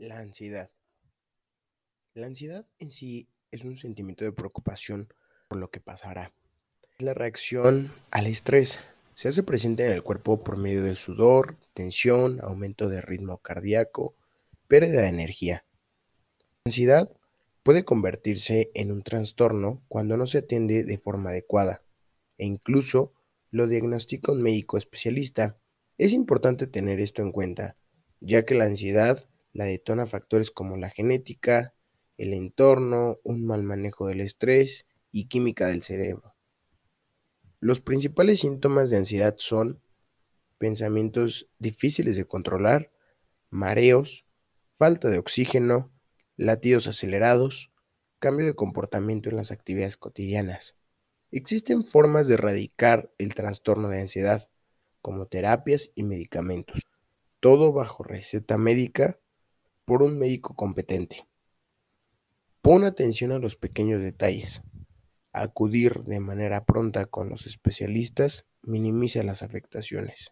La ansiedad. La ansiedad en sí es un sentimiento de preocupación por lo que pasará. Es la reacción al estrés. Se hace presente en el cuerpo por medio de sudor, tensión, aumento de ritmo cardíaco, pérdida de energía. La ansiedad puede convertirse en un trastorno cuando no se atiende de forma adecuada e incluso lo diagnostica un médico especialista. Es importante tener esto en cuenta, ya que la ansiedad la detona factores como la genética, el entorno, un mal manejo del estrés y química del cerebro. Los principales síntomas de ansiedad son pensamientos difíciles de controlar, mareos, falta de oxígeno, latidos acelerados, cambio de comportamiento en las actividades cotidianas. Existen formas de erradicar el trastorno de ansiedad, como terapias y medicamentos, todo bajo receta médica por un médico competente. Pon atención a los pequeños detalles. Acudir de manera pronta con los especialistas minimiza las afectaciones.